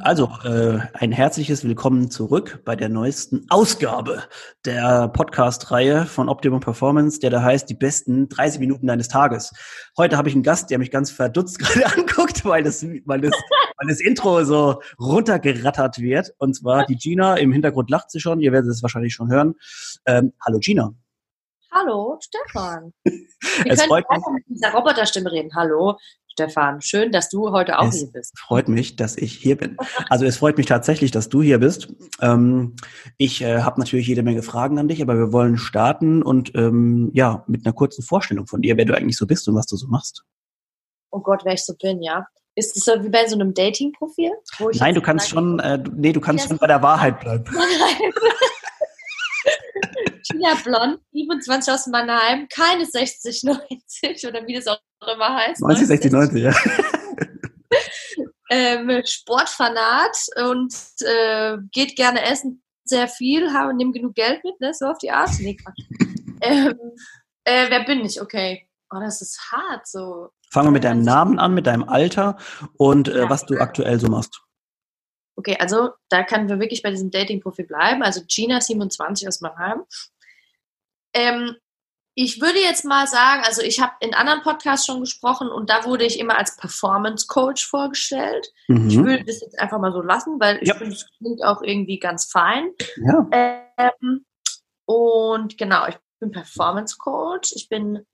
Also, äh, ein herzliches Willkommen zurück bei der neuesten Ausgabe der Podcast-Reihe von Optimum Performance, der da heißt die besten 30 Minuten deines Tages. Heute habe ich einen Gast, der mich ganz verdutzt gerade anguckt, weil das, weil das, weil das Intro so runtergerattert wird. Und zwar die Gina. Im Hintergrund lacht sie schon. Ihr werdet es wahrscheinlich schon hören. Ähm, hallo Gina. Hallo Stefan. Wir es können auch mit dieser Roboterstimme reden. Hallo Stefan, schön, dass du heute auch es hier bist. Freut mich, dass ich hier bin. Also es freut mich tatsächlich, dass du hier bist. Ähm, ich äh, habe natürlich jede Menge Fragen an dich, aber wir wollen starten und ähm, ja mit einer kurzen Vorstellung von dir, wer du eigentlich so bist und was du so machst. Oh Gott, wer ich so bin, ja. Ist es so wie bei so einem Dating-Profil? Nein, du kannst schon, äh, nee, du kannst schon bei der Wahrheit bleiben. Tina Blond, 27 aus Mannheim, keine 60, 90 oder wie das auch immer heißt. 90, 60, 90, ja. ähm, Sportfanat und äh, geht gerne essen sehr viel, habe, nimm genug Geld mit, ne? so auf die Art. Nee, ähm, äh, wer bin ich? Okay. Oh, das ist hart so. Fangen wir mit deinem Namen an, mit deinem Alter und äh, was du aktuell so machst. Okay, also da können wir wirklich bei diesem Dating-Profil bleiben. Also Gina 27 aus Mannheim. Ähm, ich würde jetzt mal sagen, also ich habe in anderen Podcasts schon gesprochen und da wurde ich immer als Performance Coach vorgestellt. Mhm. Ich würde das jetzt einfach mal so lassen, weil ich ja. finde, es klingt auch irgendwie ganz fein. Ja. Ähm, und genau, ich bin Performance Coach. Ich bin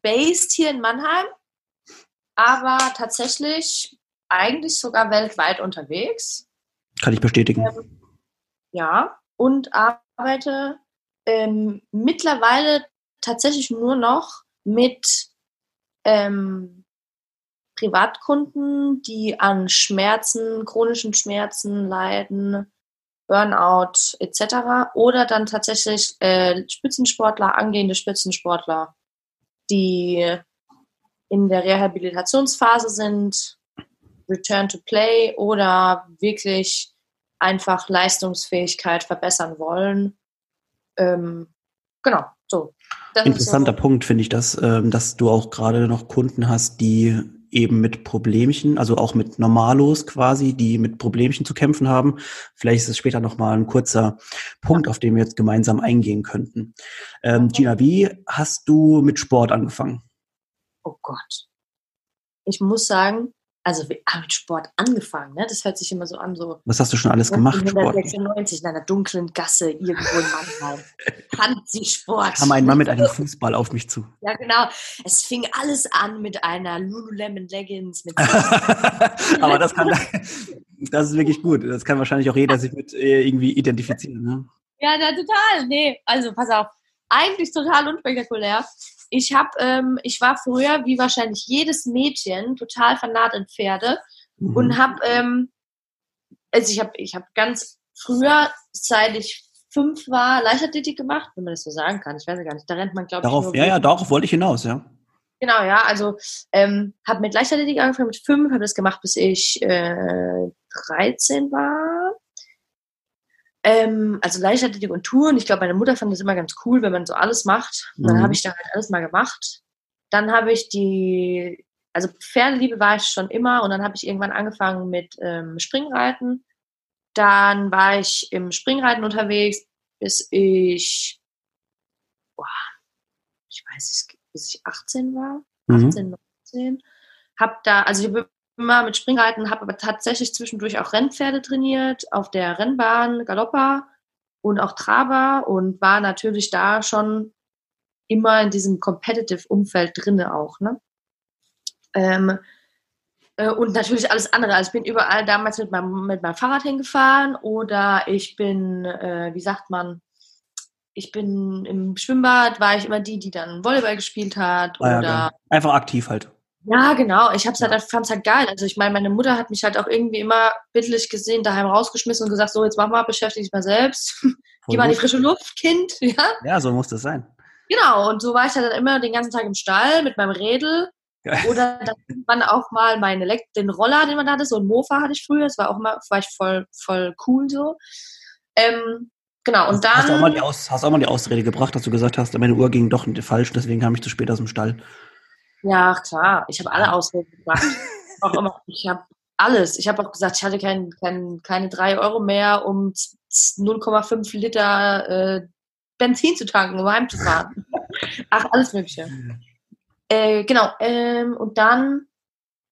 based hier in Mannheim, aber tatsächlich eigentlich sogar weltweit unterwegs. Kann ich bestätigen. Ähm, ja, und arbeite ähm, mittlerweile tatsächlich nur noch mit ähm, Privatkunden, die an Schmerzen, chronischen Schmerzen leiden, Burnout etc. Oder dann tatsächlich äh, Spitzensportler, angehende Spitzensportler, die in der Rehabilitationsphase sind, Return to Play oder wirklich einfach Leistungsfähigkeit verbessern wollen ähm, genau, so. Das Interessanter so. Punkt finde ich, dass, ähm, dass du auch gerade noch Kunden hast, die eben mit Problemchen, also auch mit Normalos quasi, die mit Problemchen zu kämpfen haben. Vielleicht ist es später nochmal ein kurzer Punkt, auf den wir jetzt gemeinsam eingehen könnten. Ähm, Gina, wie hast du mit Sport angefangen? Oh Gott. Ich muss sagen, also wir haben mit Sport angefangen, ne? Das hört sich immer so an, so. Was hast du schon alles gemacht? 1996 in einer dunklen Gasse irgendwo in Mannheim. Hansi-Sport. Kam ein Mann mit einem Fußball auf mich zu. Ja, genau. Es fing alles an mit einer Lululemon Leggings. Mit Aber das kann, das ist wirklich gut. Das kann wahrscheinlich auch jeder sich mit äh, irgendwie identifizieren, ne? Ja, na, total. Nee, also pass auf. Eigentlich total unspektakulär ich habe, ähm, ich war früher, wie wahrscheinlich jedes Mädchen, total fanat in Pferde mhm. und habe, ähm, also ich habe, ich habe ganz früher, seit ich fünf war, Leichtathletik gemacht, wenn man das so sagen kann. Ich weiß ja gar nicht. Da rennt man, glaube ich. Darauf, ja, ja, darauf wollte ich hinaus, ja. Genau, ja. Also ähm, habe mit Leichtathletik angefangen mit fünf, habe das gemacht, bis ich äh, 13 war. Ähm, also Leichtathletik und Touren. Ich glaube, meine Mutter fand das immer ganz cool, wenn man so alles macht. Und dann mhm. habe ich da halt alles mal gemacht. Dann habe ich die, also Pferdeliebe war ich schon immer und dann habe ich irgendwann angefangen mit ähm, Springreiten. Dann war ich im Springreiten unterwegs, bis ich, boah, ich weiß es, bis ich 18 war, 18, mhm. 19. Hab da, also ich immer mit Springreiten, habe aber tatsächlich zwischendurch auch Rennpferde trainiert, auf der Rennbahn, Galoppa und auch Traber und war natürlich da schon immer in diesem Competitive-Umfeld drinne auch. Ne? Ähm, äh, und natürlich alles andere. Also ich bin überall damals mit meinem, mit meinem Fahrrad hingefahren oder ich bin, äh, wie sagt man, ich bin im Schwimmbad, war ich immer die, die dann Volleyball gespielt hat. Ah, oder ja, Einfach aktiv halt. Ja, genau. Ich hab's halt, fand's halt geil. Also ich meine, meine Mutter hat mich halt auch irgendwie immer bildlich gesehen, daheim rausgeschmissen und gesagt, so, jetzt mach mal, beschäftige dich mal selbst. Geh mal in die frische Luft, Kind. Ja, ja so muss das sein. Genau, und so war ich halt dann immer den ganzen Tag im Stall mit meinem Rädel. Geil. Oder dann auch mal meinen Elekt den Roller, den man hatte, so ein Mofa hatte ich früher, das war auch immer, war ich voll, voll cool so. Ähm, genau, und dann. Hast du, auch mal die Aus, hast auch mal die Ausrede gebracht, dass du gesagt hast, meine Uhr ging doch nicht falsch, deswegen kam ich zu spät aus dem Stall. Ja, klar. Ich habe alle Ausreden gebracht. auch immer. Ich habe alles. Ich habe auch gesagt, ich hatte kein, kein, keine drei Euro mehr, um 0,5 Liter äh, Benzin zu tanken, um heimzufahren. Ach, alles Mögliche. Äh, genau. Ähm, und dann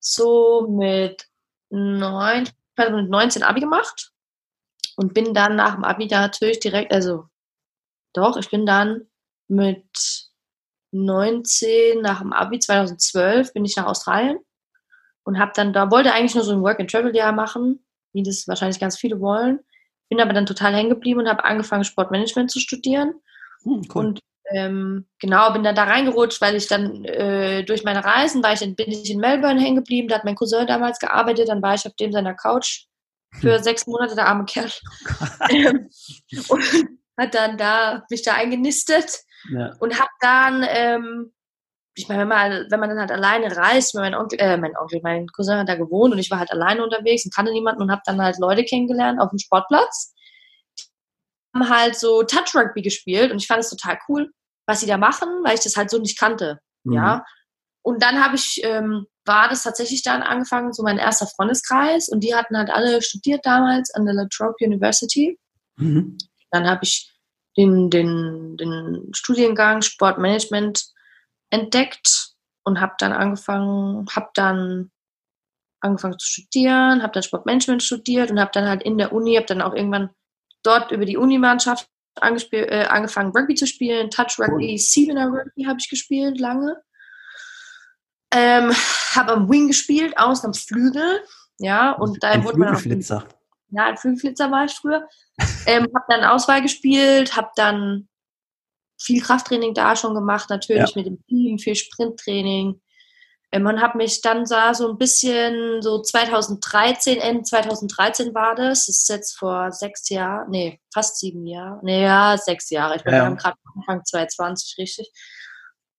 so mit neun, 2019 Abi gemacht und bin dann nach dem Abi da natürlich direkt, also doch, ich bin dann mit 19 nach dem Abi 2012 bin ich nach Australien und habe dann da wollte eigentlich nur so ein Work and Travel Jahr machen, wie das wahrscheinlich ganz viele wollen. Bin aber dann total hängen geblieben und habe angefangen Sportmanagement zu studieren hm, cool. und ähm, genau bin dann da reingerutscht, weil ich dann äh, durch meine Reisen war ich in, bin ich in Melbourne hängen geblieben. Da hat mein Cousin damals gearbeitet, dann war ich auf dem seiner Couch für hm. sechs Monate der arme Kerl ähm, und hat dann da mich da eingenistet ja. und habe dann ähm, ich meine, wenn man, wenn man dann halt alleine reist, mein Onkel, äh, mein Onkel, mein Cousin hat da gewohnt und ich war halt alleine unterwegs und kannte niemanden und habe dann halt Leute kennengelernt auf dem Sportplatz. Die haben halt so Touch Rugby gespielt und ich fand es total cool, was sie da machen, weil ich das halt so nicht kannte. Mhm. Ja. Und dann habe ich, ähm, war das tatsächlich dann angefangen, so mein erster Freundeskreis und die hatten halt alle studiert damals an der La Trobe University. Mhm. Dann habe ich den, den, den Studiengang Sportmanagement entdeckt und habe dann angefangen, habe dann angefangen zu studieren, habe dann Sportmanagement studiert und habe dann halt in der Uni, habe dann auch irgendwann dort über die Unimannschaft äh, angefangen Rugby zu spielen, Touch Rugby, cool. Siebener Rugby habe ich gespielt lange. Ähm, habe am Wing gespielt, außen am Flügel, ja, und da wurde man auch ja, ein Flügelflitzer war ich früher. ähm, habe dann Auswahl gespielt, habe dann viel Krafttraining da schon gemacht, natürlich ja. mit dem Team, viel Sprinttraining. Ähm, und habe mich dann sah so ein bisschen, so 2013, Ende 2013 war das, das ist jetzt vor sechs Jahren, nee, fast sieben Jahre, nee, ja, sechs Jahre, ich bin ja. gerade Anfang 2020, richtig,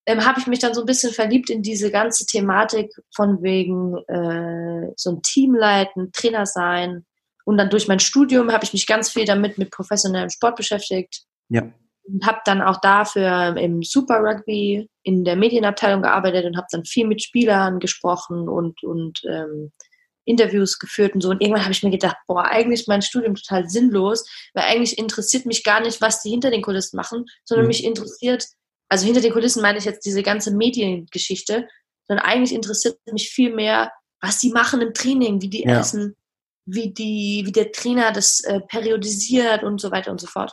ähm, habe ich mich dann so ein bisschen verliebt in diese ganze Thematik von wegen äh, so ein Team leiten, Trainer sein. Und dann durch mein Studium habe ich mich ganz viel damit mit professionellem Sport beschäftigt. Ja und habe dann auch dafür im Super Rugby in der Medienabteilung gearbeitet und habe dann viel mit Spielern gesprochen und, und ähm, Interviews geführt und so. Und irgendwann habe ich mir gedacht, boah, eigentlich ist mein Studium total sinnlos, weil eigentlich interessiert mich gar nicht, was die hinter den Kulissen machen, sondern mhm. mich interessiert, also hinter den Kulissen meine ich jetzt diese ganze Mediengeschichte, sondern eigentlich interessiert mich viel mehr, was die machen im Training, wie die ja. essen, wie die, wie der Trainer das äh, periodisiert und so weiter und so fort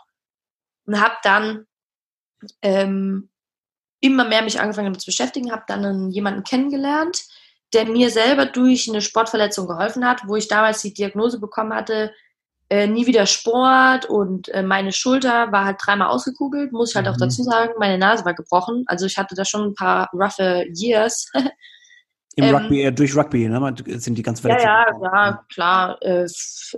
und habe dann ähm, immer mehr mich angefangen damit zu beschäftigen, habe dann jemanden kennengelernt, der mir selber durch eine Sportverletzung geholfen hat, wo ich damals die Diagnose bekommen hatte, äh, nie wieder Sport und äh, meine Schulter war halt dreimal ausgekugelt, muss ich halt mhm. auch dazu sagen, meine Nase war gebrochen, also ich hatte da schon ein paar roughe Years Im ähm, Rugby, äh, durch Rugby, ne? Sind die ganz verletzt? Ja, ja, ja, klar. Äh,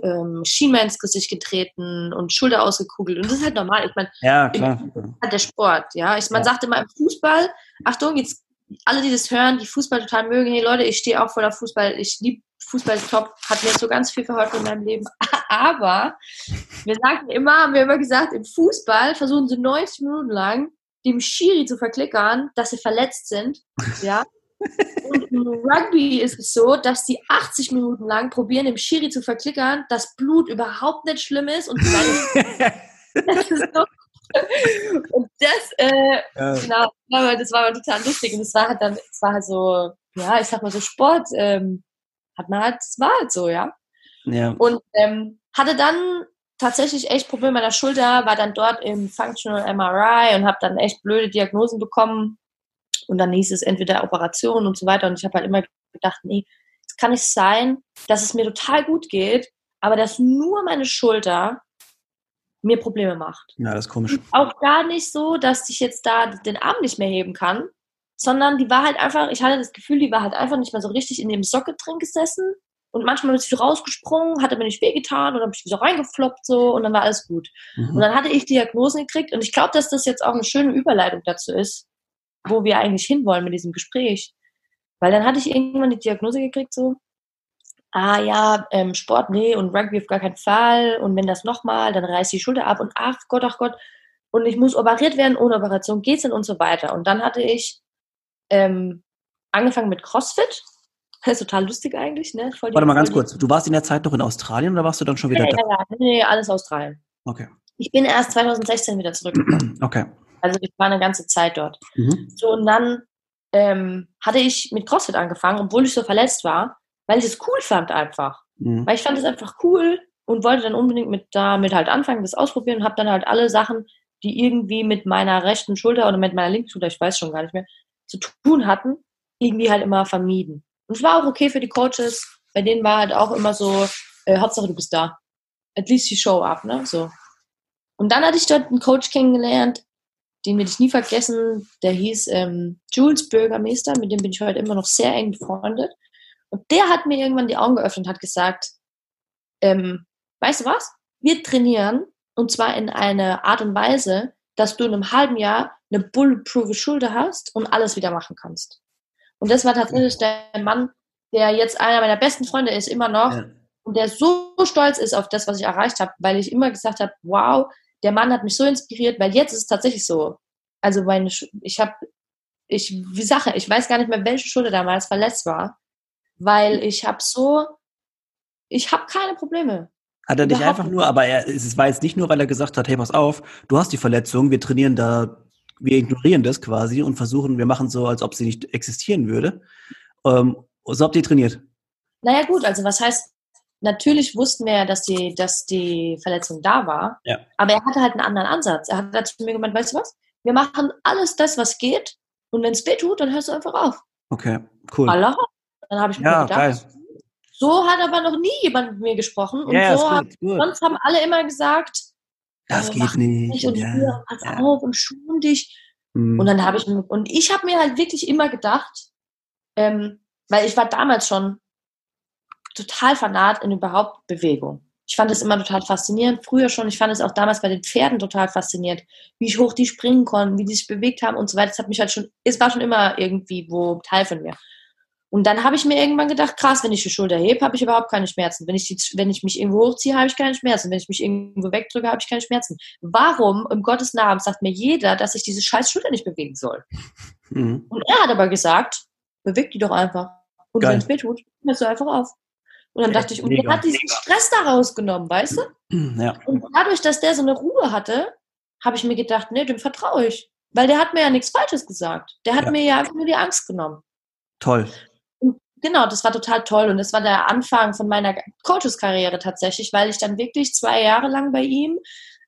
ähm, Schienbein ins Gesicht getreten und Schulter ausgekugelt. Und das ist halt normal. Ich meine, ja, klar. Halt der Sport, ja. Ich, man ja. sagt immer im Fußball, Achtung, jetzt alle, die das hören, die Fußball total mögen, hey Leute, ich stehe auch voller Fußball, ich liebe Fußball top, hat mir so ganz viel verholfen in meinem Leben. Aber wir sagten immer, haben wir immer gesagt, im Fußball versuchen sie 90 Minuten lang dem Schiri zu verklickern, dass sie verletzt sind, ja. Und im Rugby ist es so, dass die 80 Minuten lang probieren, dem Schiri zu verklickern, dass Blut überhaupt nicht schlimm ist und das ist so. Und das, äh, ja. genau, das war total lustig. Und es war halt dann, es war halt so, ja, ich sag mal so Sport, ähm, hat man halt, es war halt so, ja. ja. Und ähm, hatte dann tatsächlich echt Probleme mit der Schulter, war dann dort im Functional MRI und habe dann echt blöde Diagnosen bekommen und dann hieß es entweder Operation und so weiter. Und ich habe halt immer gedacht, nee, es kann nicht sein, dass es mir total gut geht, aber dass nur meine Schulter mir Probleme macht. Ja, das ist komisch. auch gar nicht so, dass ich jetzt da den Arm nicht mehr heben kann, sondern die war halt einfach, ich hatte das Gefühl, die war halt einfach nicht mehr so richtig in dem Sockel drin gesessen. Und manchmal ist sie rausgesprungen, hatte mir nicht wehgetan und dann habe ich so reingefloppt so und dann war alles gut. Mhm. Und dann hatte ich Diagnosen gekriegt und ich glaube, dass das jetzt auch eine schöne Überleitung dazu ist, wo wir eigentlich hinwollen mit diesem Gespräch. Weil dann hatte ich irgendwann die Diagnose gekriegt, so, ah ja, ähm, Sport, nee, und Rugby auf gar keinen Fall. Und wenn das nochmal, dann reißt die Schulter ab und ach Gott, ach Gott. Und ich muss operiert werden, ohne Operation geht's denn und so weiter. Und dann hatte ich ähm, angefangen mit CrossFit Das ist total lustig eigentlich, ne? Warte mal ganz kurz. Du warst in der Zeit noch in Australien oder warst du dann schon wieder ja, da? Ja, ja, nee, alles Australien. Okay. Ich bin erst 2016 wieder zurückgekommen. Okay. Also ich war eine ganze Zeit dort. Mhm. So, und dann ähm, hatte ich mit CrossFit angefangen, obwohl ich so verletzt war, weil ich es cool fand einfach. Mhm. Weil ich fand es einfach cool und wollte dann unbedingt mit damit halt anfangen, das ausprobieren und habe dann halt alle Sachen, die irgendwie mit meiner rechten Schulter oder mit meiner linken Schulter, ich weiß schon gar nicht mehr, zu tun hatten, irgendwie halt immer vermieden. Und es war auch okay für die Coaches, bei denen war halt auch immer so, äh, Hauptsache du bist da. At least die Show up, ne? So. Und dann hatte ich dort einen Coach kennengelernt, den werde ich nie vergessen, der hieß ähm, Jules Bürgermeister, mit dem bin ich heute immer noch sehr eng befreundet. Und der hat mir irgendwann die Augen geöffnet und hat gesagt, ähm, weißt du was? Wir trainieren und zwar in einer Art und Weise, dass du in einem halben Jahr eine bulletproof Schulter hast und alles wieder machen kannst. Und das war tatsächlich der Mann, der jetzt einer meiner besten Freunde ist, immer noch, Ja. und der so stolz ist auf das, was ich erreicht habe, weil ich immer gesagt habe, wow, der Mann hat mich so inspiriert, weil jetzt ist es tatsächlich so. Also meine, Sch- ich habe, ich, wie Sache, ich weiß gar nicht mehr, welche Schulter damals verletzt war, weil ich habe so, ich habe keine Probleme. Hat er dich Überhaupt einfach nur, aber er, es war jetzt nicht nur, weil er gesagt hat, hey, pass auf, du hast die Verletzung, wir trainieren da, wir ignorieren das quasi und versuchen, wir machen so, als ob sie nicht existieren würde. Ähm, so habt ihr trainiert. Naja gut, also was heißt, natürlich wussten wir ja, dass die, dass die Verletzung da war, Ja. aber er hatte halt einen anderen Ansatz. Er hat halt zu mir gemeint, weißt du was, wir machen alles das, was geht und wenn es weh tut, dann hörst du einfach auf. Okay, cool. Allah. Dann habe ich mir Ja, gedacht, geil. so hat aber noch nie jemand mit mir gesprochen und ja, so haben, gut, sonst haben alle immer gesagt, Das äh, geht nicht. nicht und Ja, hier, pass ja. auf und schon dich. Hm. Und dann habe ich mir, und ich habe mir halt wirklich immer gedacht, ähm, weil ich war damals schon total fanat in überhaupt Bewegung. Ich fand es immer total faszinierend, früher schon. Ich fand es auch damals bei den Pferden total faszinierend, wie ich hoch die springen konnten, wie die sich bewegt haben und so weiter. Das hat mich halt schon, es war schon immer irgendwie wo Teil von mir. Und dann habe ich mir irgendwann gedacht, krass, wenn ich die Schulter hebe, habe ich überhaupt keine Schmerzen. Wenn ich, die, wenn ich mich irgendwo hochziehe, habe ich keine Schmerzen. Wenn ich mich irgendwo wegdrücke, habe ich keine Schmerzen. Warum, im Gottes Namen, sagt mir jeder, dass ich diese scheiß Schulter nicht bewegen soll? Hm. Und er hat aber gesagt, beweg die doch einfach. Und wenn es weh tut, hörst du einfach auf. Und dann dachte ich, und der hat diesen Stress da rausgenommen, weißt du? Ja. Und dadurch, dass der so eine Ruhe hatte, habe ich mir gedacht, nee, dem vertraue ich. Weil der hat mir ja nichts Falsches gesagt. Der hat Ja. mir ja einfach nur die Angst genommen. Toll. Genau, das war total toll. Und das war der Anfang von meiner Coaches-Karriere tatsächlich, weil ich dann wirklich zwei Jahre lang bei ihm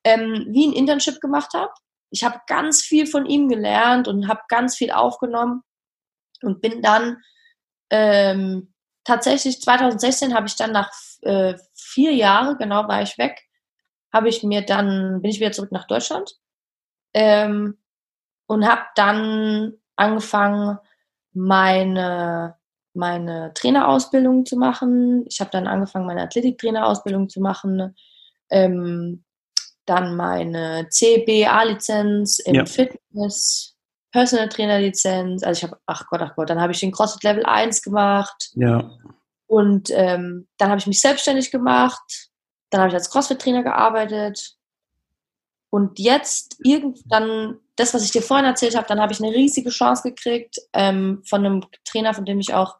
ähm, wie ein Internship gemacht habe. Ich habe ganz viel von ihm gelernt und habe ganz viel aufgenommen und bin dann ähm, tatsächlich 2016 habe ich dann nach äh, vier Jahren, genau war ich weg, habe ich mir dann, bin ich wieder zurück nach Deutschland ähm, und habe dann angefangen, meine meine Trainerausbildung zu machen. Ich habe dann angefangen, meine Athletiktrainerausbildung zu machen. Ähm, dann meine CBA-Lizenz im Ja. Fitness, Personal Trainer-Lizenz. Also ich habe, ach Gott, ach Gott, dann habe ich den CrossFit Level 1 gemacht. Ja. Und ähm, dann habe ich mich selbstständig gemacht. Dann habe ich als CrossFit-Trainer gearbeitet. Und jetzt irgendwann, das, was ich dir vorhin erzählt habe, dann habe ich eine riesige Chance gekriegt ähm, von einem Trainer, von dem ich auch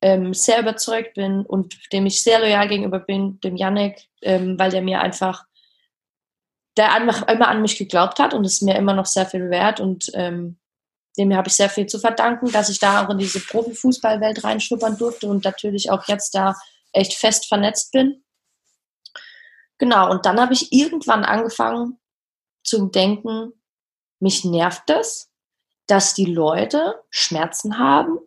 ähm, sehr überzeugt bin und dem ich sehr loyal gegenüber bin, dem Yannick, ähm, weil der mir einfach, der einfach immer an mich geglaubt hat und ist mir immer noch sehr viel wert und ähm, dem habe ich sehr viel zu verdanken, dass ich da auch in diese Profifußballwelt reinschnuppern durfte und natürlich auch jetzt da echt fest vernetzt bin. Genau, und dann habe ich irgendwann angefangen zu denken, mich nervt das, dass die Leute Schmerzen haben.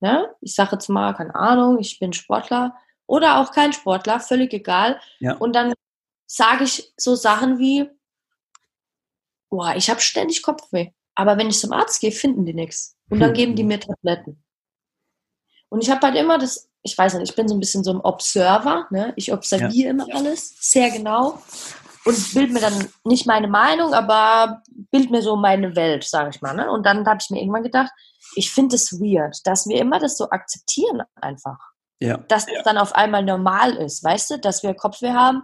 Ne? Ich sage jetzt mal, keine Ahnung, ich bin Sportler oder auch kein Sportler, völlig egal. Ja. Und dann sage ich so Sachen wie, boah, ich habe ständig Kopfweh. Aber wenn ich zum Arzt gehe, finden die nichts. Und dann Hm. geben die mir Tabletten. Und ich habe halt immer das, ich weiß nicht, ich bin so ein bisschen so ein Observer, ne? Ich observiere immer alles sehr genau und bild mir dann nicht meine Meinung, aber bild mir so meine Welt, sage ich mal. Ne? Und dann habe ich mir irgendwann gedacht, ich finde es weird, dass wir immer das so akzeptieren einfach. Ja. Dass das dann auf einmal normal ist, weißt du, dass wir Kopfweh haben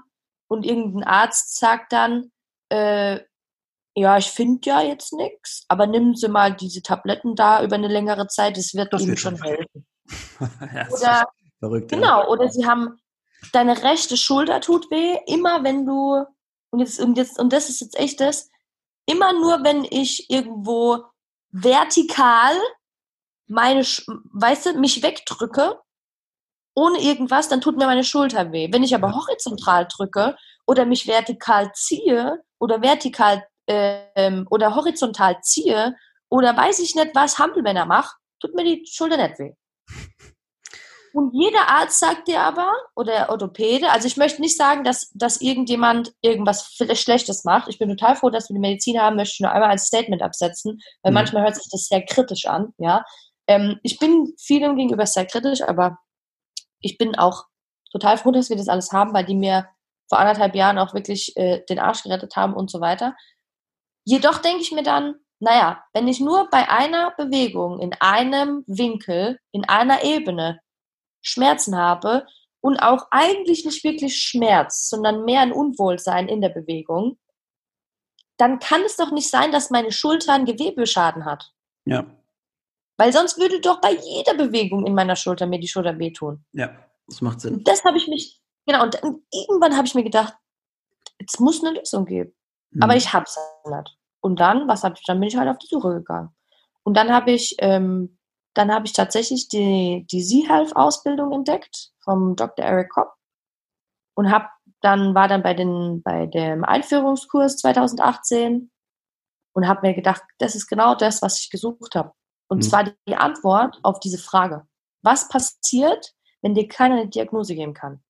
und irgendein Arzt sagt dann, äh, ja, ich finde ja jetzt nichts, aber nimm Sie mal diese Tabletten da über eine längere Zeit, es wird Das Ihnen wird schon helfen. oder verrückt, genau, ja. oder sie haben deine rechte Schulter tut weh, immer wenn du und jetzt und jetzt und das ist jetzt echt das, immer nur wenn ich irgendwo vertikal meine, weißt du, mich wegdrücke, ohne irgendwas, dann tut mir meine Schulter weh. Wenn ich aber horizontal drücke oder mich vertikal ziehe oder vertikal ähm, oder horizontal ziehe oder weiß ich nicht, was Hampelmänner macht, tut mir die Schulter nicht weh. Und jeder Arzt sagt dir aber, oder Orthopäde, also ich möchte nicht sagen, dass, dass irgendjemand irgendwas Schlechtes macht. Ich bin total froh, dass wir die Medizin haben, möchte ich nur einmal als Statement absetzen, weil mhm. manchmal hört sich das sehr kritisch an, ja. Ähm, ich bin vielen gegenüber sehr kritisch, aber ich bin auch total froh, dass wir das alles haben, weil die mir vor anderthalb Jahren auch wirklich äh, den Arsch gerettet haben und so weiter. Jedoch denke ich mir dann, naja, wenn ich nur bei einer Bewegung in einem Winkel, in einer Ebene Schmerzen habe und auch eigentlich nicht wirklich Schmerz, sondern mehr ein Unwohlsein in der Bewegung, dann kann es doch nicht sein, dass meine Schulter einen Gewebeschaden hat. Ja. Weil sonst würde doch bei jeder Bewegung in meiner Schulter mir die Schulter wehtun. Ja, das macht Sinn. Das habe ich mich, genau, und irgendwann habe ich mir gedacht, jetzt muss eine Lösung geben. Mhm. Aber ich habe es nicht. Und dann, was habe ich, dann bin ich halt auf die Suche gegangen. Und dann habe ich, ähm, dann habe ich tatsächlich die, die Z-Health-Ausbildung entdeckt vom Dr. Eric Kopp und habe dann war dann bei den bei dem Einführungskurs 2018 und habe mir gedacht, das ist genau das, was ich gesucht habe. Und mhm. zwar die Antwort auf diese Frage. Was passiert, wenn dir keiner eine Diagnose geben kann?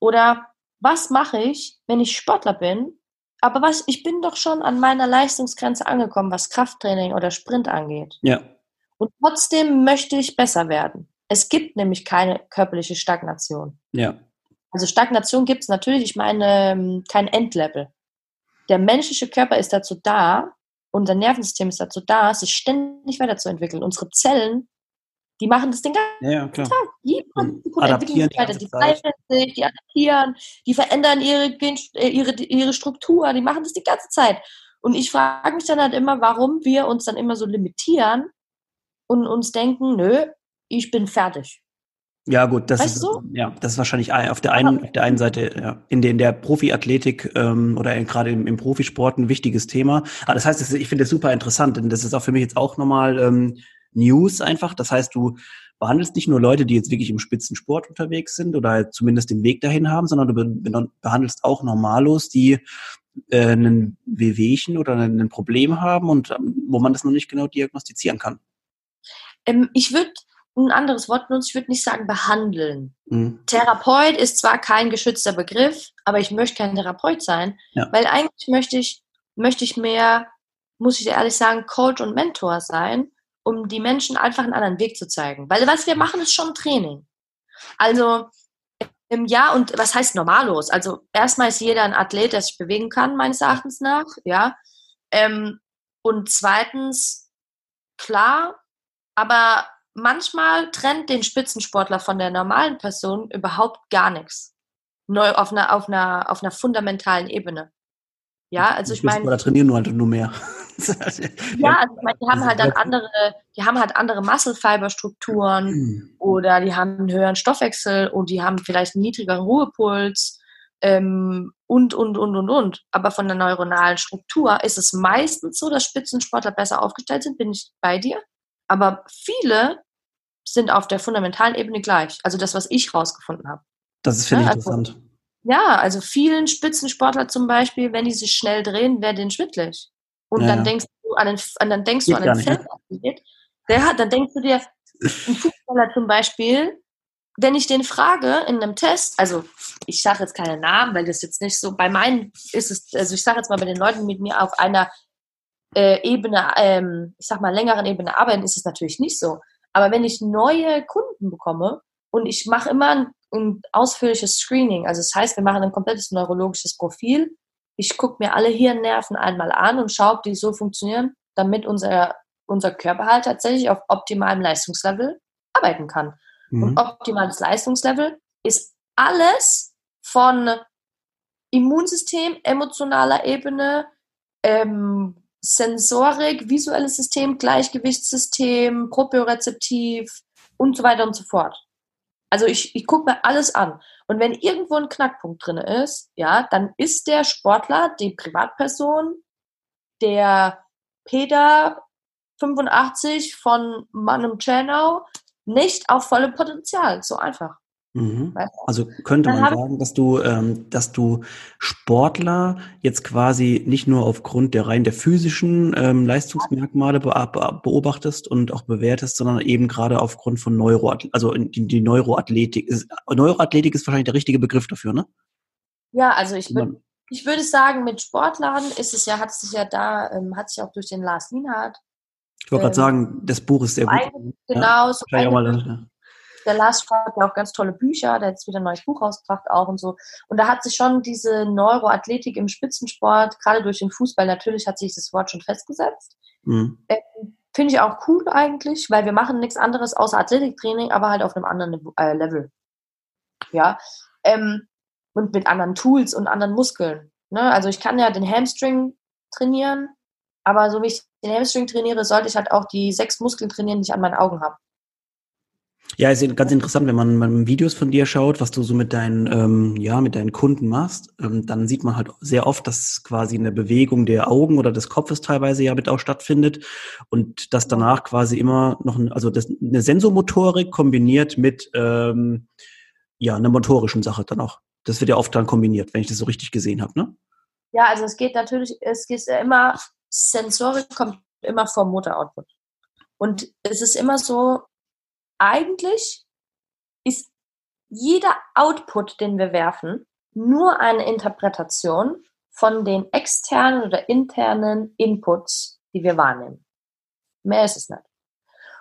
Oder was mache ich, wenn ich Sportler bin, aber was, ich bin doch schon an meiner Leistungsgrenze angekommen, was Krafttraining oder Sprint angeht. Ja. Und trotzdem möchte ich besser werden. Es gibt nämlich keine körperliche Stagnation. Ja. Also Stagnation gibt es natürlich, ich meine, ähm, kein Endlevel. Der menschliche Körper ist dazu da, unser Nervensystem ist dazu da, sich ständig weiterzuentwickeln. Unsere Zellen, die machen das den ganzen ja, Tag. Jeden adaptieren die, weiter. die verändern sich, die adaptieren, die verändern ihre, äh, ihre, ihre Struktur, die machen das die ganze Zeit. Und ich frage mich dann halt immer, warum wir uns dann immer so limitieren und uns denken, nö, ich bin fertig. Ja, gut, das weißt ist, du? ja, das ist wahrscheinlich auf der einen, auf der einen Seite, ja, in der, in der Profiathletik ähm, oder gerade im, im Profisport ein wichtiges Thema. Aber das heißt, ich finde das super interessant, denn das ist auch für mich jetzt auch nochmal ähm, News einfach. Das heißt, du behandelst nicht nur Leute, die jetzt wirklich im Spitzensport unterwegs sind oder halt zumindest den Weg dahin haben, sondern du behandelst auch Normalos, die äh, einen Wehwehchen oder ein Problem haben und ähm, wo man das noch nicht genau diagnostizieren kann. Ähm, ich würde ein anderes Wort benutzen, ich würde nicht sagen behandeln. Mhm. Therapeut ist zwar kein geschützter Begriff, aber ich möchte kein Therapeut sein, ja. weil eigentlich möchte ich, möchte ich mehr, muss ich dir ehrlich sagen, Coach und Mentor sein, um die Menschen einfach einen anderen Weg zu zeigen. Weil was wir machen, ist schon Training. Also im Jahr und was heißt normallos? Also erstmal ist jeder ein Athlet, der sich bewegen kann, meines Erachtens nach, ja. Ähm, und zweitens, klar, aber manchmal trennt den Spitzensportler von der normalen Person überhaupt gar nichts. Neu auf einer, auf einer, auf einer fundamentalen Ebene. Ja, also ich meine. Oder trainieren nur halt nur mehr. ja, also ich meine, die haben halt dann andere, die haben halt andere Muscle-Fiber-Strukturen mhm. oder die haben einen höheren Stoffwechsel und die haben vielleicht einen niedrigeren Ruhepuls ähm, und, und, und, und, und. Aber von der neuronalen Struktur ist es meistens so, dass Spitzensportler besser aufgestellt sind, bin ich bei dir. Aber viele sind auf der fundamentalen Ebene gleich. Also das, was ich rausgefunden habe. Das ist, finde ich, also, interessant. Ja, also vielen Spitzensportler zum Beispiel, wenn die sich schnell drehen, werden denen schwindlig. Und ja, dann denkst du an den, dann denkst Geht du an den Fettathlet. Der hat, dann denkst du dir, ein Fußballer zum Beispiel, wenn ich den frage in einem Test, also ich sage jetzt keine Namen, weil das jetzt nicht so, bei meinen ist es, also ich sage jetzt mal bei den Leuten mit mir auf einer äh, Ebene, ähm, ich sag mal längeren Ebene arbeiten, ist es natürlich nicht so. Aber wenn ich neue Kunden bekomme und ich mache immer ein, ein ausführliches Screening, also das heißt, wir machen ein komplettes neurologisches Profil. Ich gucke mir alle Hirnnerven einmal an und schaue, ob die so funktionieren, damit unser, unser Körper halt tatsächlich auf optimalem Leistungslevel arbeiten kann. Mhm. Und optimales Leistungslevel ist alles von Immunsystem, emotionaler Ebene, ähm, Sensorik, visuelles System, Gleichgewichtssystem, propriorezeptiv, und so weiter und so fort. Also ich, ich gucke mir alles an. Und wenn irgendwo ein Knackpunkt drin ist, ja, dann ist der Sportler, die Privatperson, der Peter 85 von Manum Czernau nicht auf volle Potenzial. So einfach. Mhm. Also könnte man sagen, dass du, ähm, dass du Sportler jetzt quasi nicht nur aufgrund der rein der physischen ähm, Leistungsmerkmale be beobachtest und auch bewertest, sondern eben gerade aufgrund von Neuroathletik, also die, die Neuroathletik. Ist, Neuroathletik ist wahrscheinlich der richtige Begriff dafür, ne? Ja, also ich würde ich würde sagen, mit Sportlern ist es ja, hat sich ja da, ähm, hat sich auch durch den Lars Lienhardt. Ich wollte ähm, gerade sagen, das Buch ist sehr gut. Genau, ja, so eine, der Lars schreibt ja auch ganz tolle Bücher, der hat jetzt wieder ein neues Buch rausgebracht auch und so. Und da hat sich schon diese Neuroathletik im Spitzensport, gerade durch den Fußball, natürlich hat sich das Wort schon festgesetzt. Mhm. Ähm, Finde ich auch cool eigentlich, weil wir machen nichts anderes außer Athletiktraining, aber halt auf einem anderen äh, Level. Ja. Ähm, und mit anderen Tools und anderen Muskeln. Ne? Also ich kann ja den Hamstring trainieren, aber so wie ich den Hamstring trainiere, sollte ich halt auch die sechs Muskeln trainieren, die ich an meinen Augen habe. Ja, ist ganz interessant, wenn man, Videos von dir schaut, was du so mit deinen, ähm, ja, mit deinen Kunden machst, ähm, dann sieht man halt sehr oft, dass quasi eine Bewegung der Augen oder des Kopfes teilweise ja mit auch stattfindet und dass danach quasi immer noch, ein, also das, eine Sensomotorik kombiniert mit, ähm, ja, einer motorischen Sache dann auch. Das wird ja oft dann kombiniert, wenn ich das so richtig gesehen habe, ne? Ja, also es geht natürlich, es geht ja immer, Sensorik kommt immer vom Motor-Output. Und es ist immer so, eigentlich ist jeder Output, den wir werfen, nur eine Interpretation von den externen oder internen Inputs, die wir wahrnehmen. Mehr ist es nicht.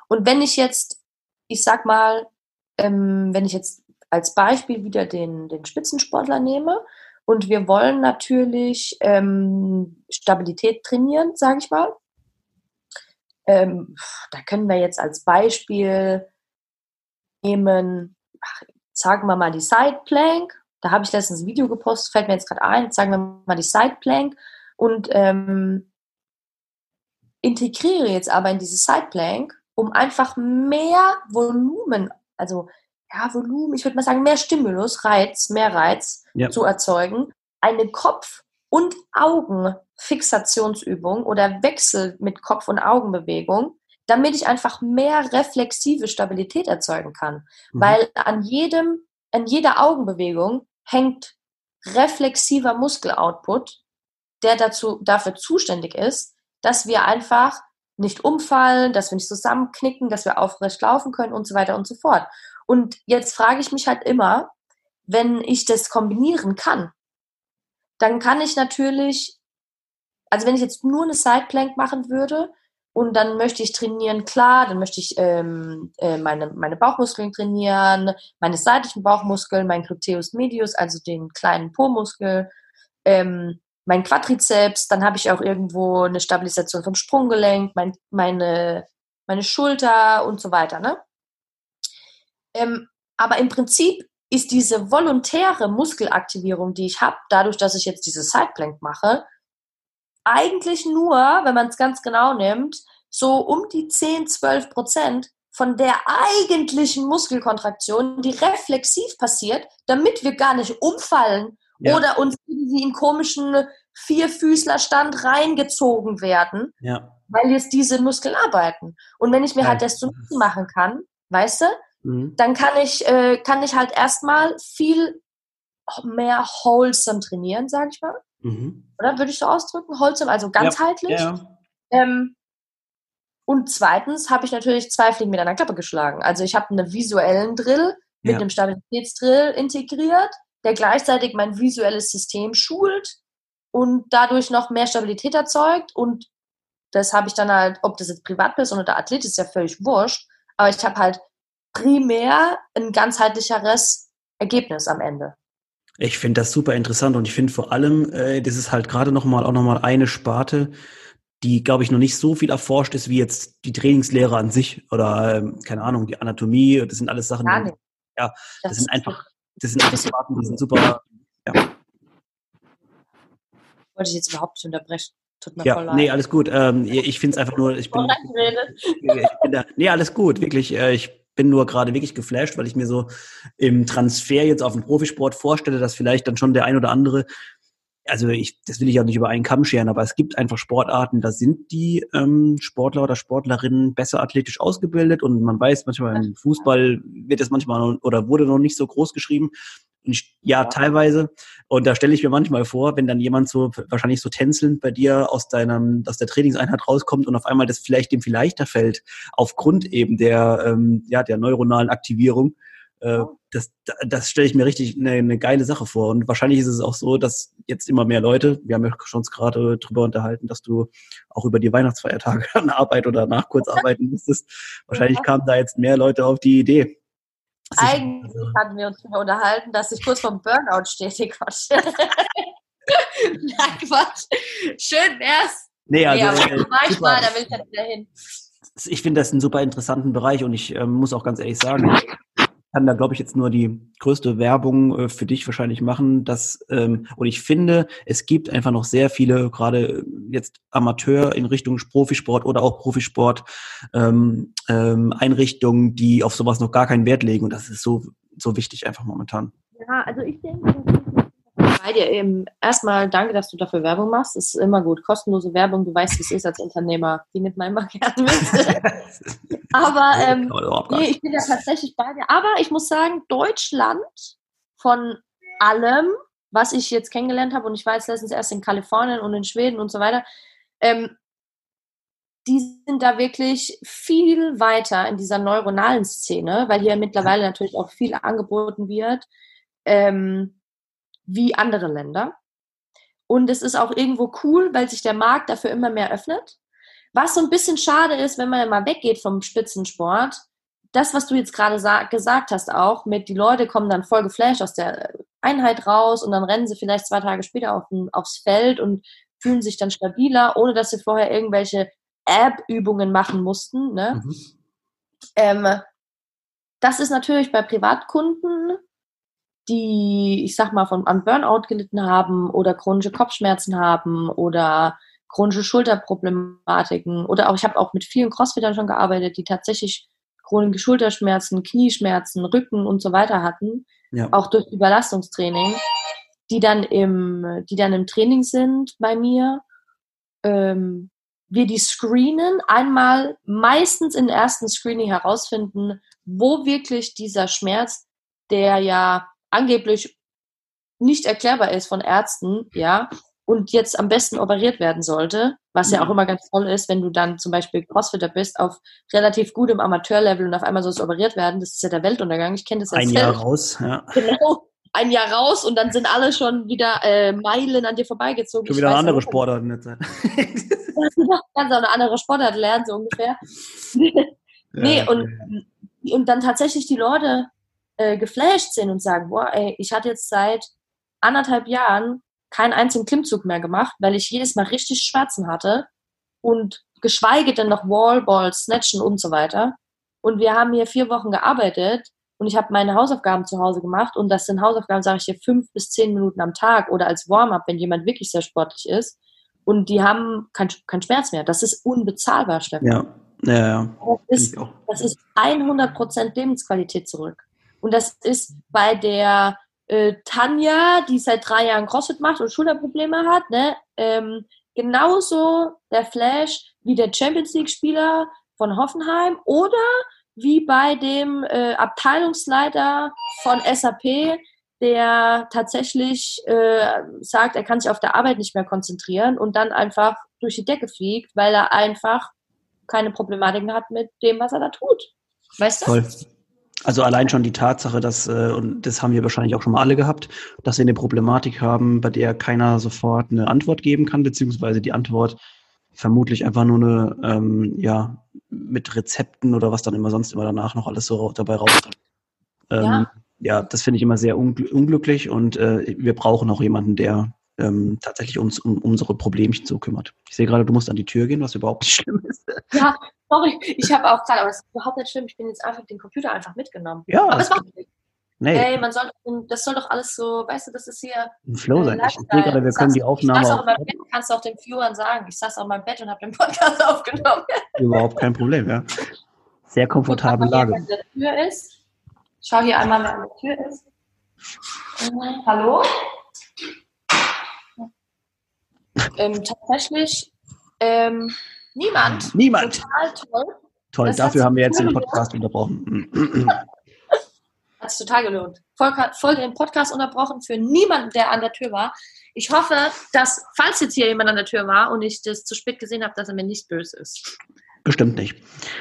Und wenn ich jetzt, ich sag mal, ähm, wenn ich jetzt als Beispiel wieder den, den Spitzensportler nehme und wir wollen natürlich ähm, Stabilität trainieren, sage ich mal, ähm, da können wir jetzt als Beispiel nehmen, ach, sagen wir mal die Side Plank. Da habe ich letztens ein Video gepostet, fällt mir jetzt gerade ein. Sagen wir mal die Side Plank und ähm, integriere jetzt aber in diese Side Plank, um einfach mehr Volumen, also ja, Volumen, ich würde mal sagen, mehr Stimulus, Reiz, mehr Reiz ja. zu erzeugen, eine Kopf- und Augenfixationsübung oder Wechsel mit Kopf- und Augenbewegung, damit ich einfach mehr reflexive Stabilität erzeugen kann. Mhm. Weil an jedem, an jeder Augenbewegung hängt reflexiver Muskeloutput, der dazu, dafür zuständig ist, dass wir einfach nicht umfallen, dass wir nicht zusammenknicken, dass wir aufrecht laufen können und so weiter und so fort. Und jetzt frage ich mich halt immer, wenn ich das kombinieren kann, dann kann ich natürlich, also wenn ich jetzt nur eine Sideplank machen würde, und dann möchte ich trainieren, klar, dann möchte ich ähm, äh, meine, meine Bauchmuskeln trainieren, meine seitlichen Bauchmuskeln, mein Gluteus medius, also den kleinen Po-Muskel, ähm, mein Quadrizeps, dann habe ich auch irgendwo eine Stabilisation vom Sprunggelenk, mein, meine, meine Schulter und so weiter. Ne? Ähm, aber im Prinzip ist diese volontäre Muskelaktivierung, die ich habe, dadurch, dass ich jetzt diese Sideplank mache, eigentlich nur, wenn man es ganz genau nimmt, so um die 10, 12 Prozent von der eigentlichen Muskelkontraktion, die reflexiv passiert, damit wir gar nicht umfallen ja. oder uns irgendwie in komischen Vierfüßlerstand reingezogen werden, ja. weil jetzt diese Muskeln arbeiten. Und wenn ich mir halt das zunutze machen kann, weißt du, mhm. dann kann ich, äh, kann ich halt erstmal viel mehr wholesome trainieren, sag ich mal. Mhm. Oder würde ich so ausdrücken? Wholesome, also ganzheitlich. Ja. Ähm, und zweitens habe ich natürlich zwei Fliegen mit einer Klappe geschlagen. Also ich habe einen visuellen Drill mit einem Stabilitätsdrill integriert, der gleichzeitig mein visuelles System schult und dadurch noch mehr Stabilität erzeugt. Und das habe ich dann halt, ob das jetzt Privatperson oder Athlet ist, ja völlig wurscht. Aber ich habe halt primär ein ganzheitlicheres Ergebnis am Ende. Ich finde das super interessant und ich finde vor allem, äh, das ist halt gerade nochmal auch nochmal eine Sparte, die, glaube ich, noch nicht so viel erforscht ist wie jetzt die Trainingslehre an sich oder, ähm, keine Ahnung, die Anatomie, das sind alles Sachen, die, ja, das, das sind einfach, das sind einfach Sparten, die sind super, ja. Wollte ich jetzt überhaupt nicht unterbrechen. Tut mir ja, voll leid. Nee, alles gut. Ähm, ich finde es einfach nur, ich bin, ich bin da, nee, alles gut, wirklich. Äh, ich bin nur gerade wirklich geflasht, weil ich mir so im Transfer jetzt auf den Profisport vorstelle, dass vielleicht dann schon der ein oder andere also ich, das will ich auch nicht über einen Kamm scheren, aber es gibt einfach Sportarten, da sind die ähm, Sportler oder Sportlerinnen besser athletisch ausgebildet und man weiß manchmal im Fußball wird es manchmal noch, oder wurde noch nicht so groß geschrieben. Ja, ja, teilweise. Und da stelle ich mir manchmal vor, wenn dann jemand so wahrscheinlich so tänzelnd bei dir aus deinem, aus der Trainingseinheit rauskommt und auf einmal das vielleicht dem viel leichter fällt, aufgrund eben der, ähm, ja, der neuronalen Aktivierung, äh, das, das stelle ich mir richtig eine, eine geile Sache vor. Und wahrscheinlich ist es auch so, dass jetzt immer mehr Leute, wir haben ja schon uns gerade drüber unterhalten, dass du auch über die Weihnachtsfeiertage an Arbeit oder nach kurz arbeiten musstest. Wahrscheinlich kamen da jetzt mehr Leute auf die Idee. Eigentlich also, hatten wir uns darüber unterhalten, dass ich kurz vom Burnout stehe, Quatsch. Nein, Quatsch. Schön wär's. Nee, also, nee, aber äh, manchmal, da will ich dann wieder hin. Ich finde das einen super interessanten Bereich und ich ähm, muss auch ganz ehrlich sagen, kann da, glaube ich, jetzt nur die größte Werbung äh, für dich wahrscheinlich machen. Dass, ähm, und ich finde, es gibt einfach noch sehr viele, gerade jetzt Amateur in Richtung Profisport oder auch Profisport, ähm, ähm, Einrichtungen, die auf sowas noch gar keinen Wert legen. Und das ist so, so wichtig einfach momentan. Ja, also ich denke, bei dir eben erstmal danke, dass du dafür Werbung machst. Das ist immer gut. Kostenlose Werbung, du weißt, wie es ist als Unternehmer. Die nimmt man immer gerne mit. Aber ähm, nee, ich bin ja tatsächlich bei dir. Aber ich muss sagen, Deutschland von allem, was ich jetzt kennengelernt habe, und ich war jetzt letztens erst in Kalifornien und in Schweden und so weiter, ähm, die sind da wirklich viel weiter in dieser neuronalen Szene, weil hier mittlerweile natürlich auch viel angeboten wird. Ähm, wie andere Länder. Und es ist auch irgendwo cool, weil sich der Markt dafür immer mehr öffnet. Was so ein bisschen schade ist, wenn man mal weggeht vom Spitzensport, das, was du jetzt gerade gesagt hast, auch mit die Leute kommen dann voll geflasht aus der Einheit raus und dann rennen sie vielleicht zwei Tage später auf den, aufs Feld und fühlen sich dann stabiler, ohne dass sie vorher irgendwelche App-Übungen machen mussten. Ne? Mhm. Ähm, das ist natürlich bei Privatkunden die, ich sag mal, von, an Burnout gelitten haben oder chronische Kopfschmerzen haben oder chronische Schulterproblematiken oder auch, ich habe auch mit vielen Crossfittern schon gearbeitet, die tatsächlich chronische Schulterschmerzen, Knieschmerzen, Rücken und so weiter hatten, ja. auch durch Überlastungstraining, die dann im, die dann im Training sind bei mir. Ähm, wir die screenen, einmal meistens im ersten Screening herausfinden, wo wirklich dieser Schmerz, der ja angeblich nicht erklärbar ist von Ärzten, ja, und jetzt am besten operiert werden sollte, was ja auch mhm. immer ganz toll ist, wenn du dann zum Beispiel Crossfitter bist, auf relativ gutem Amateurlevel und auf einmal soll es operiert werden, das ist ja der Weltuntergang. Ich kenne das ja Ein Jahr raus, ja. Genau, ein Jahr raus und dann sind alle schon wieder äh, Meilen an dir vorbeigezogen. Schon wieder eine andere Sportart nicht sein. Ganz auch eine andere Sportart lernen, so ungefähr. nee, und, und dann tatsächlich die Leute äh, geflasht sind und sagen, boah, ey, ich hatte jetzt seit anderthalb Jahren keinen einzigen Klimmzug mehr gemacht, weil ich jedes Mal richtig Schmerzen hatte und geschweige denn noch Wallballs, Snatchen und so weiter. Und wir haben hier vier Wochen gearbeitet und ich habe meine Hausaufgaben zu Hause gemacht und das sind Hausaufgaben, sage ich hier, fünf bis zehn Minuten am Tag oder als Warm-up, wenn jemand wirklich sehr sportlich ist. Und die haben keinen kein Schmerz mehr. Das ist unbezahlbar, Stefan. Ja, ja, ja. Das ist, das ist 100% Lebensqualität zurück. Und das ist bei der äh, Tanja, die seit drei Jahren CrossFit macht und Schulterprobleme hat, ne, ähm, genauso der Flash wie der Champions League-Spieler von Hoffenheim oder wie bei dem äh, Abteilungsleiter von SAP, der tatsächlich äh, sagt, er kann sich auf der Arbeit nicht mehr konzentrieren und dann einfach durch die Decke fliegt, weil er einfach keine Problematiken hat mit dem, was er da tut. Weißt du? Toll. Also allein schon die Tatsache, dass, äh, und das haben wir wahrscheinlich auch schon mal alle gehabt, dass wir eine Problematik haben, bei der keiner sofort eine Antwort geben kann, beziehungsweise die Antwort vermutlich einfach nur eine, ähm, ja, mit Rezepten oder was dann immer sonst immer danach noch alles so dabei rauskommt. Ähm, ja. ja, das finde ich immer sehr ungl unglücklich und äh, wir brauchen auch jemanden, der ähm, tatsächlich uns um unsere Problemchen so kümmert. Ich sehe gerade, du musst an die Tür gehen, was überhaupt nicht schlimm ist. Ja, sorry, ich habe auch gerade, aber es ist überhaupt nicht schlimm, ich bin jetzt einfach den Computer einfach mitgenommen. Ja. Aber es macht nichts. Nee. Ey, man soll, das soll doch alles so, weißt du, das ist hier. Ein Flow sein. Ich sehe gerade, wir können die Aufnahme. Ich saß auch in meinem Bett, kannst du auch den Viewern sagen. Ich saß auch in meinem Bett und habe den Podcast aufgenommen. Überhaupt kein Problem, ja. sehr komfortable Lage. Der Tür ist. Ich schau hier einmal, wer an der Tür ist. Äh, hallo? ähm, tatsächlich ähm, niemand. Niemand. Total toll. Toll, Das dafür haben wir jetzt den Podcast unterbrochen. Hat es total gelohnt. Folge, Folge den Podcast unterbrochen für niemanden, der an der Tür war. Ich hoffe, dass, falls jetzt hier jemand an der Tür war und ich das zu spät gesehen habe, dass er mir nicht böse ist. Bestimmt nicht.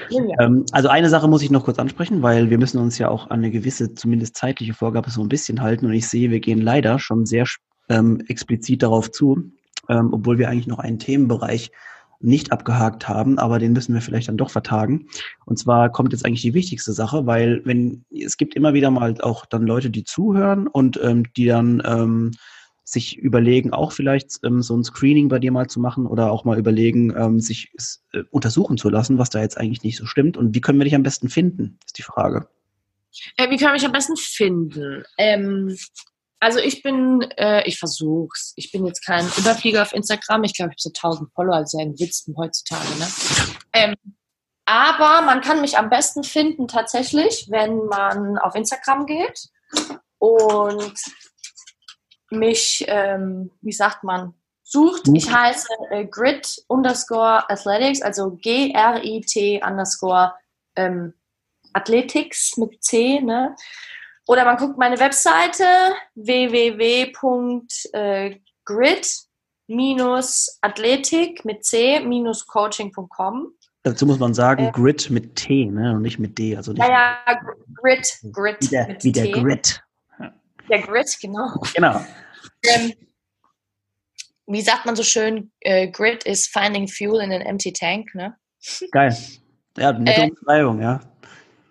Ja. Ähm, also eine Sache muss ich noch kurz ansprechen, weil wir müssen uns ja auch an eine gewisse, zumindest zeitliche Vorgabe so ein bisschen halten. Und ich sehe, wir gehen leider schon sehr ähm, explizit darauf zu, ähm, obwohl wir eigentlich noch einen Themenbereich nicht abgehakt haben, aber den müssen wir vielleicht dann doch vertagen. Und zwar kommt jetzt eigentlich die wichtigste Sache, weil wenn es gibt immer wieder mal auch dann Leute, die zuhören und ähm, die dann ähm, sich überlegen, auch vielleicht ähm, so ein Screening bei dir mal zu machen oder auch mal überlegen, ähm, sich äh, untersuchen zu lassen, was da jetzt eigentlich nicht so stimmt. Und wie können wir dich am besten finden, ist die Frage. Äh, wie kann man mich am besten finden? Ähm, also ich bin, äh, ich versuch's. Ich bin jetzt kein Überflieger auf Instagram. Ich glaube, ich habe so 1000 Follower, also ein Witz heutzutage. Ne? Ähm, aber man kann mich am besten finden tatsächlich, wenn man auf Instagram geht und mich, ähm, wie sagt man, sucht. Ich heiße äh, Grit underscore Athletics, also G-R-I-T underscore ähm, Athletics mit C, ne? Oder man guckt meine Webseite www.grid-athletik mit C-coaching.com. Dazu muss man sagen, Äh. Grit mit T, ne, und nicht mit D. Also nicht Naja, Grid, Grid wie der, mit wie der T. Grit. Der Grid, genau. Genau. Ähm, wie sagt man so schön, äh, Grid is finding fuel in an empty tank, ne? Geil. Ja, nette Äh. Umschreibung, ja.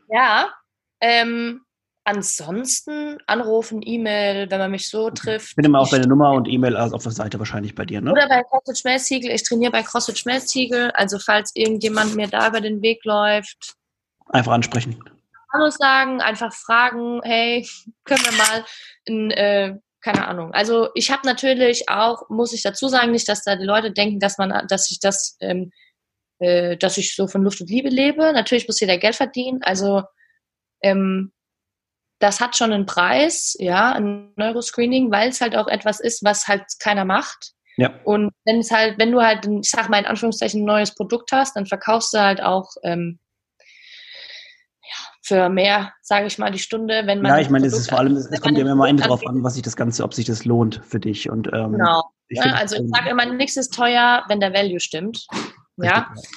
Ja. Ähm, ansonsten anrufen, E-Mail, wenn man mich so trifft. Ich mal auch Ich- deine Nummer und E-Mail also auf der Seite wahrscheinlich bei dir, ne? Oder bei CrossFit Schmelztiegel. Ich trainiere bei CrossFit Schmelztiegel. Also falls irgendjemand mir da über den Weg läuft, Einfach ansprechen. Hallo sagen, einfach fragen, hey, können wir mal in, äh, keine Ahnung. Also ich habe natürlich auch, muss ich dazu sagen, nicht, dass da die Leute denken, dass man, dass ich das, ähm, äh, dass ich so von Luft und Liebe lebe. Natürlich muss jeder Geld verdienen. Also ähm, das hat schon einen Preis, ja, ein Neuroscreening, weil es halt auch etwas ist, was halt keiner macht. Ja. Und wenn es halt, wenn du halt, ich sag mal in Anführungszeichen, ein neues Produkt hast, dann verkaufst du halt auch ähm, ja, für mehr, sage ich mal, die Stunde, wenn man. Ja, ich meine, es ist vor allem, es kommt ja immer Ende drauf an, was sich das Ganze, ob sich das lohnt für dich. Und ähm, Genau. ich Ja, also ich sage immer, nichts ist teuer, wenn der Value stimmt. Ja. richtig,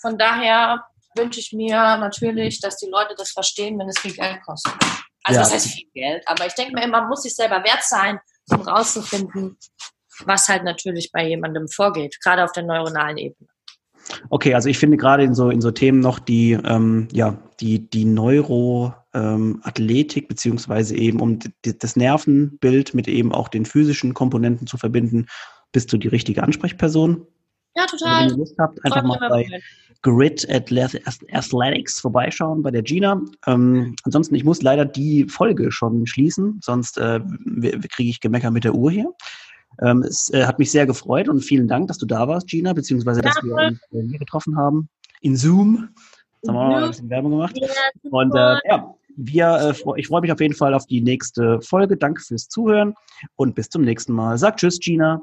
Von daher wünsche ich mir natürlich, dass die Leute das verstehen, wenn es viel Geld kostet. Also Ja. das heißt viel Geld, aber ich denke mir immer, man muss sich selber wert sein, um rauszufinden, was halt natürlich bei jemandem vorgeht, gerade auf der neuronalen Ebene. Okay, also ich finde gerade in so in so Themen noch die ähm, ja die die Neuroathletik beziehungsweise eben um das Nervenbild mit eben auch den physischen Komponenten zu verbinden, bist du die richtige Ansprechperson. Ja, Also total. wenn ihr Lust habt, einfach mal bei Grid Athletics vorbeischauen bei der Gina. Ähm, ansonsten, ich muss leider die Folge schon schließen, sonst äh, kriege ich Gemecker mit der Uhr hier. Ähm, es äh, hat mich sehr gefreut und vielen Dank, dass du da warst, Gina, beziehungsweise dass wir uns äh, hier getroffen haben. In Zoom. Jetzt haben wir mal ein bisschen Werbung gemacht. Und äh, ja, wir, äh, ich freue mich auf jeden Fall auf die nächste Folge. Danke fürs Zuhören und bis zum nächsten Mal. Sag Tschüss, Gina.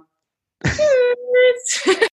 Tschüss.